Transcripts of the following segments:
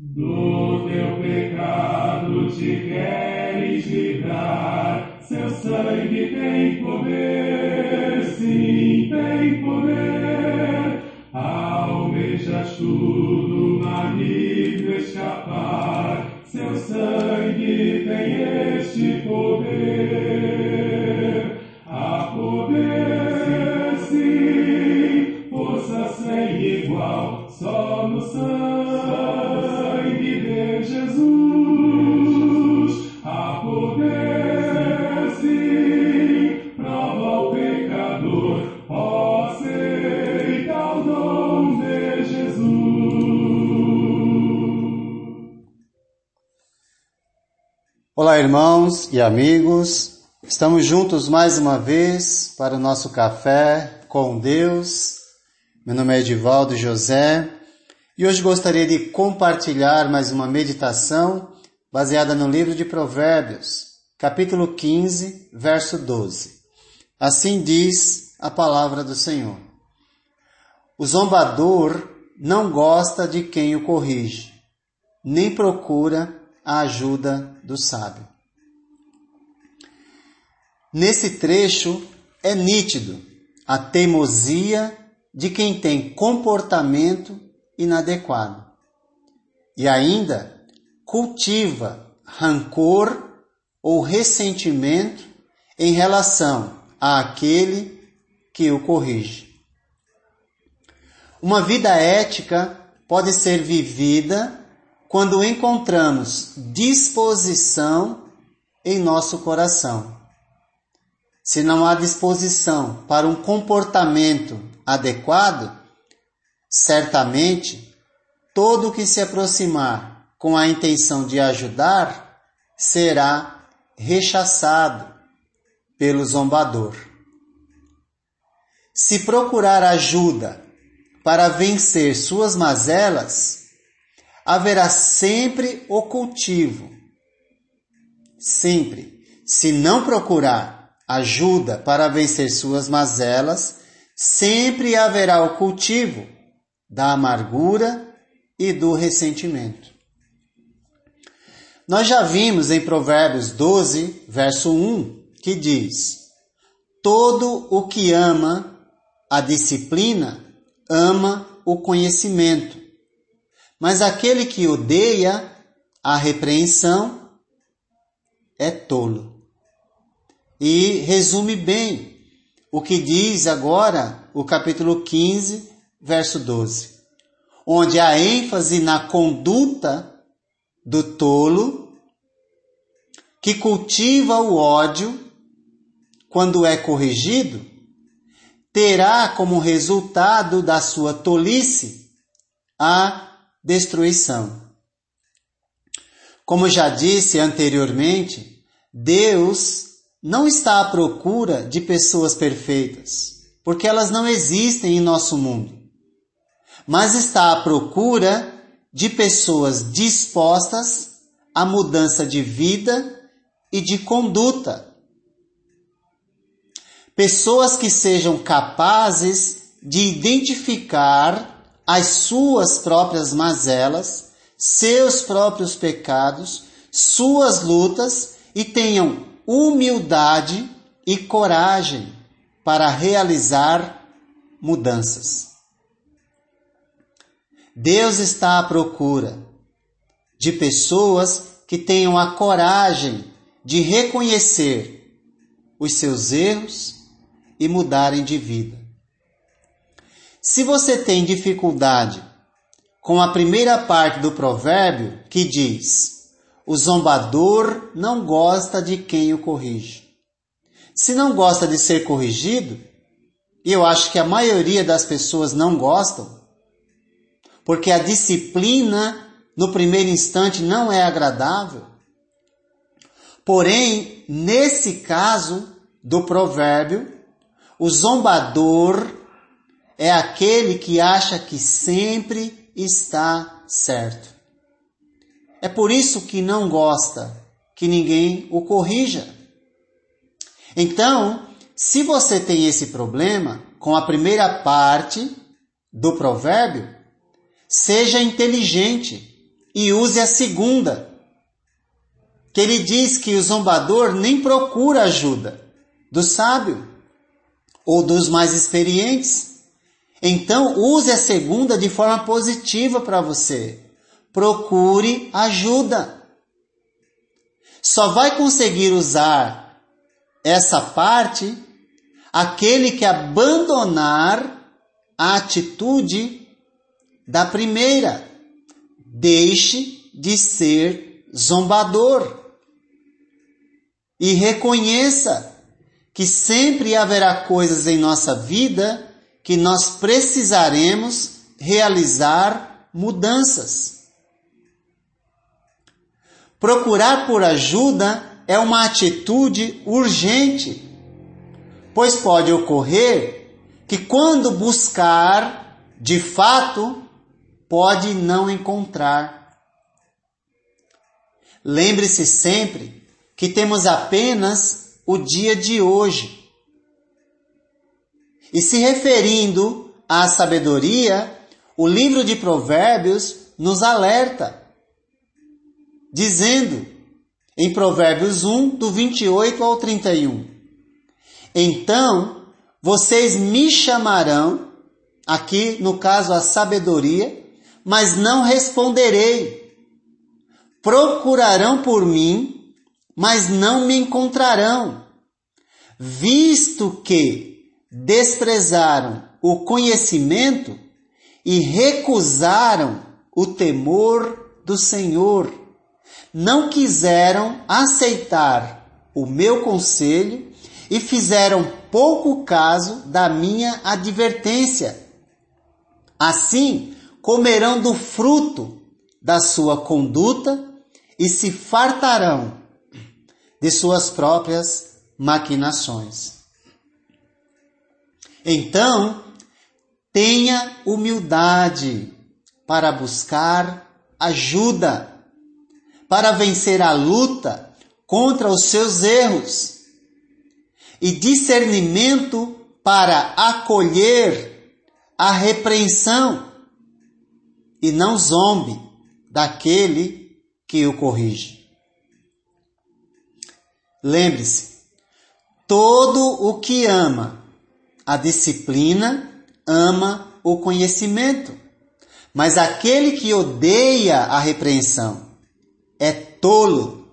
Do teu pecado te queres livrar, seu sangue tem poder, sim, tem poder. Almejas tudo maligno escapar, seu sangue tem este poder. Olá, irmãos e amigos. Estamos juntos mais uma vez para o nosso café com Deus. Meu nome é Edivaldo José e hoje gostaria de compartilhar mais uma meditação baseada no livro de Provérbios, capítulo 15, verso 12. Assim diz a palavra do Senhor. O zombador não gosta de quem o corrige, nem procura a ajuda do sábio. Nesse trecho é nítido a teimosia de quem tem comportamento inadequado e ainda cultiva rancor ou ressentimento em relação àquele que o corrige. Uma vida ética pode ser vivida quando encontramos disposição em nosso coração. Se não há disposição para um comportamento adequado, certamente todo que se aproximar com a intenção de ajudar será rechaçado pelo zombador. Se procurar ajuda para vencer suas mazelas, haverá sempre o cultivo. Sempre. Se não procurar ajuda para vencer suas mazelas, sempre haverá o cultivo da amargura e do ressentimento. Nós já vimos em Provérbios 12, verso 1, que diz: Todo o que ama a disciplina ama o conhecimento, mas aquele que odeia a repreensão é tolo. E resume bem o que diz agora o capítulo 15, verso 12, onde a ênfase na conduta do tolo que cultiva o ódio quando é corrigido, terá como resultado da sua tolice a destruição. Como já disse anteriormente, Deus não está à procura de pessoas perfeitas, porque elas não existem em nosso mundo mas está à procura de pessoas dispostas à mudança de vida e de conduta. Pessoas que sejam capazes de identificar as suas próprias mazelas, seus próprios pecados, suas lutas e tenham humildade e coragem para realizar mudanças. Deus está à procura de pessoas que tenham a coragem de reconhecer os seus erros e mudarem de vida. Se você tem dificuldade com a primeira parte do provérbio que diz: O zombador não gosta de quem o corrige. Se não gosta de ser corrigido, e eu acho que a maioria das pessoas não gostam, porque a disciplina no primeiro instante não é agradável. Porém, nesse caso do provérbio, o zombador é aquele que acha que sempre está certo. É por isso que não gosta que ninguém o corrija. Então, se você tem esse problema com a primeira parte do provérbio, Seja inteligente e use a segunda, que ele diz que o zombador nem procura ajuda do sábio ou dos mais experientes. Então, use a segunda de forma positiva para você. Procure ajuda. Só vai conseguir usar essa parte aquele que abandonar a atitude da primeira. Deixe de ser zombador e reconheça que sempre haverá coisas em nossa vida que nós precisaremos realizar mudanças. Procurar por ajuda é uma atitude urgente, pois pode ocorrer que quando buscar, de fato, pode não encontrar. Lembre-se sempre que temos apenas o dia de hoje. E se referindo à sabedoria, o livro de Provérbios nos alerta, dizendo em Provérbios 1, do 28 ao 31: Então vocês me chamarão, aqui no caso a sabedoria, mas não responderei. Procurarão por mim, mas não me encontrarão, visto que desprezaram o conhecimento e recusaram o temor do Senhor. Não quiseram aceitar o meu conselho e fizeram pouco caso da minha advertência. Assim, comerão do fruto da sua conduta e se fartarão de suas próprias maquinações. Então, tenha humildade para buscar ajuda, para vencer a luta contra os seus erros e discernimento para acolher a repreensão e não zombe daquele que o corrige. Lembre-se, todo o que ama a disciplina ama o conhecimento, mas aquele que odeia a repreensão é tolo.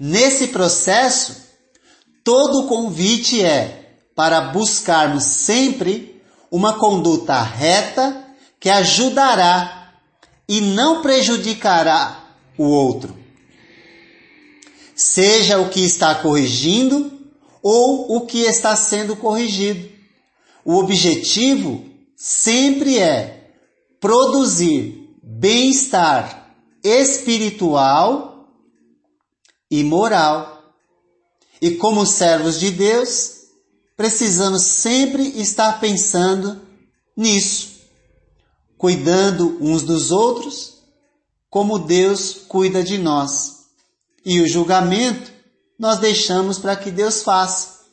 Nesse processo, todo convite é para buscarmos sempre uma conduta reta que ajudará e não prejudicará o outro. Seja o que está corrigindo ou o que está sendo corrigido. O objetivo sempre é produzir bem-estar espiritual e moral. E como servos de Deus, precisamos sempre estar pensando nisso cuidando uns dos outros, como Deus cuida de nós. E o julgamento nós deixamos para que Deus faça,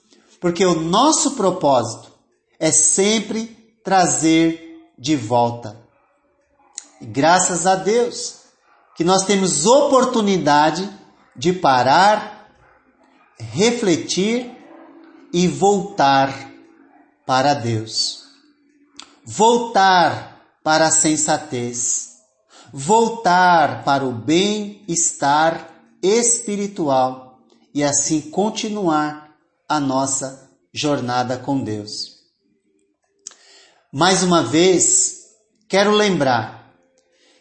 porque o nosso propósito é sempre trazer de volta. E graças a Deus que nós temos oportunidade de parar, refletir e voltar para Deus. Voltar para a sensatez, voltar para o bem-estar espiritual e assim continuar a nossa jornada com Deus. Mais uma vez, quero lembrar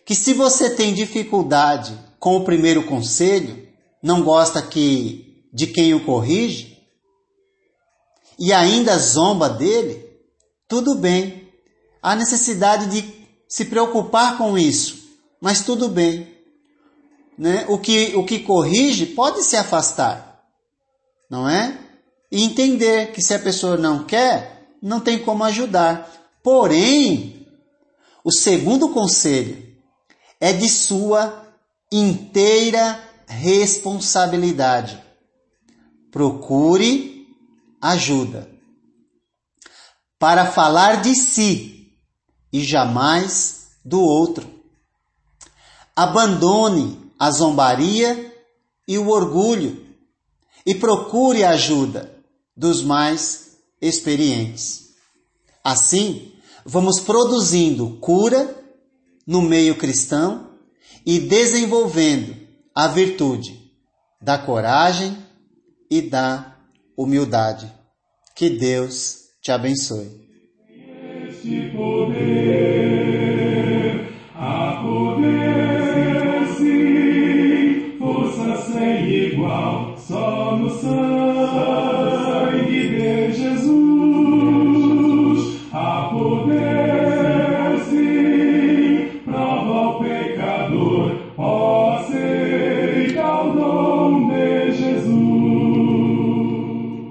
que se você tem dificuldade com o primeiro conselho, não gosta que de quem o corrige e ainda zomba dele, tudo bem há necessidade de se preocupar com isso, mas tudo bem. Né? O, que, o que corrige pode se afastar, não é? E entender que se a pessoa não quer, não tem como ajudar. Porém, o segundo conselho é de sua inteira responsabilidade. Procure ajuda para falar de si e jamais do outro. Abandone a zombaria e o orgulho e procure a ajuda dos mais experientes. Assim, vamos produzindo cura no meio cristão e desenvolvendo a virtude da coragem e da humildade. Que Deus te abençoe. Mm-hmm.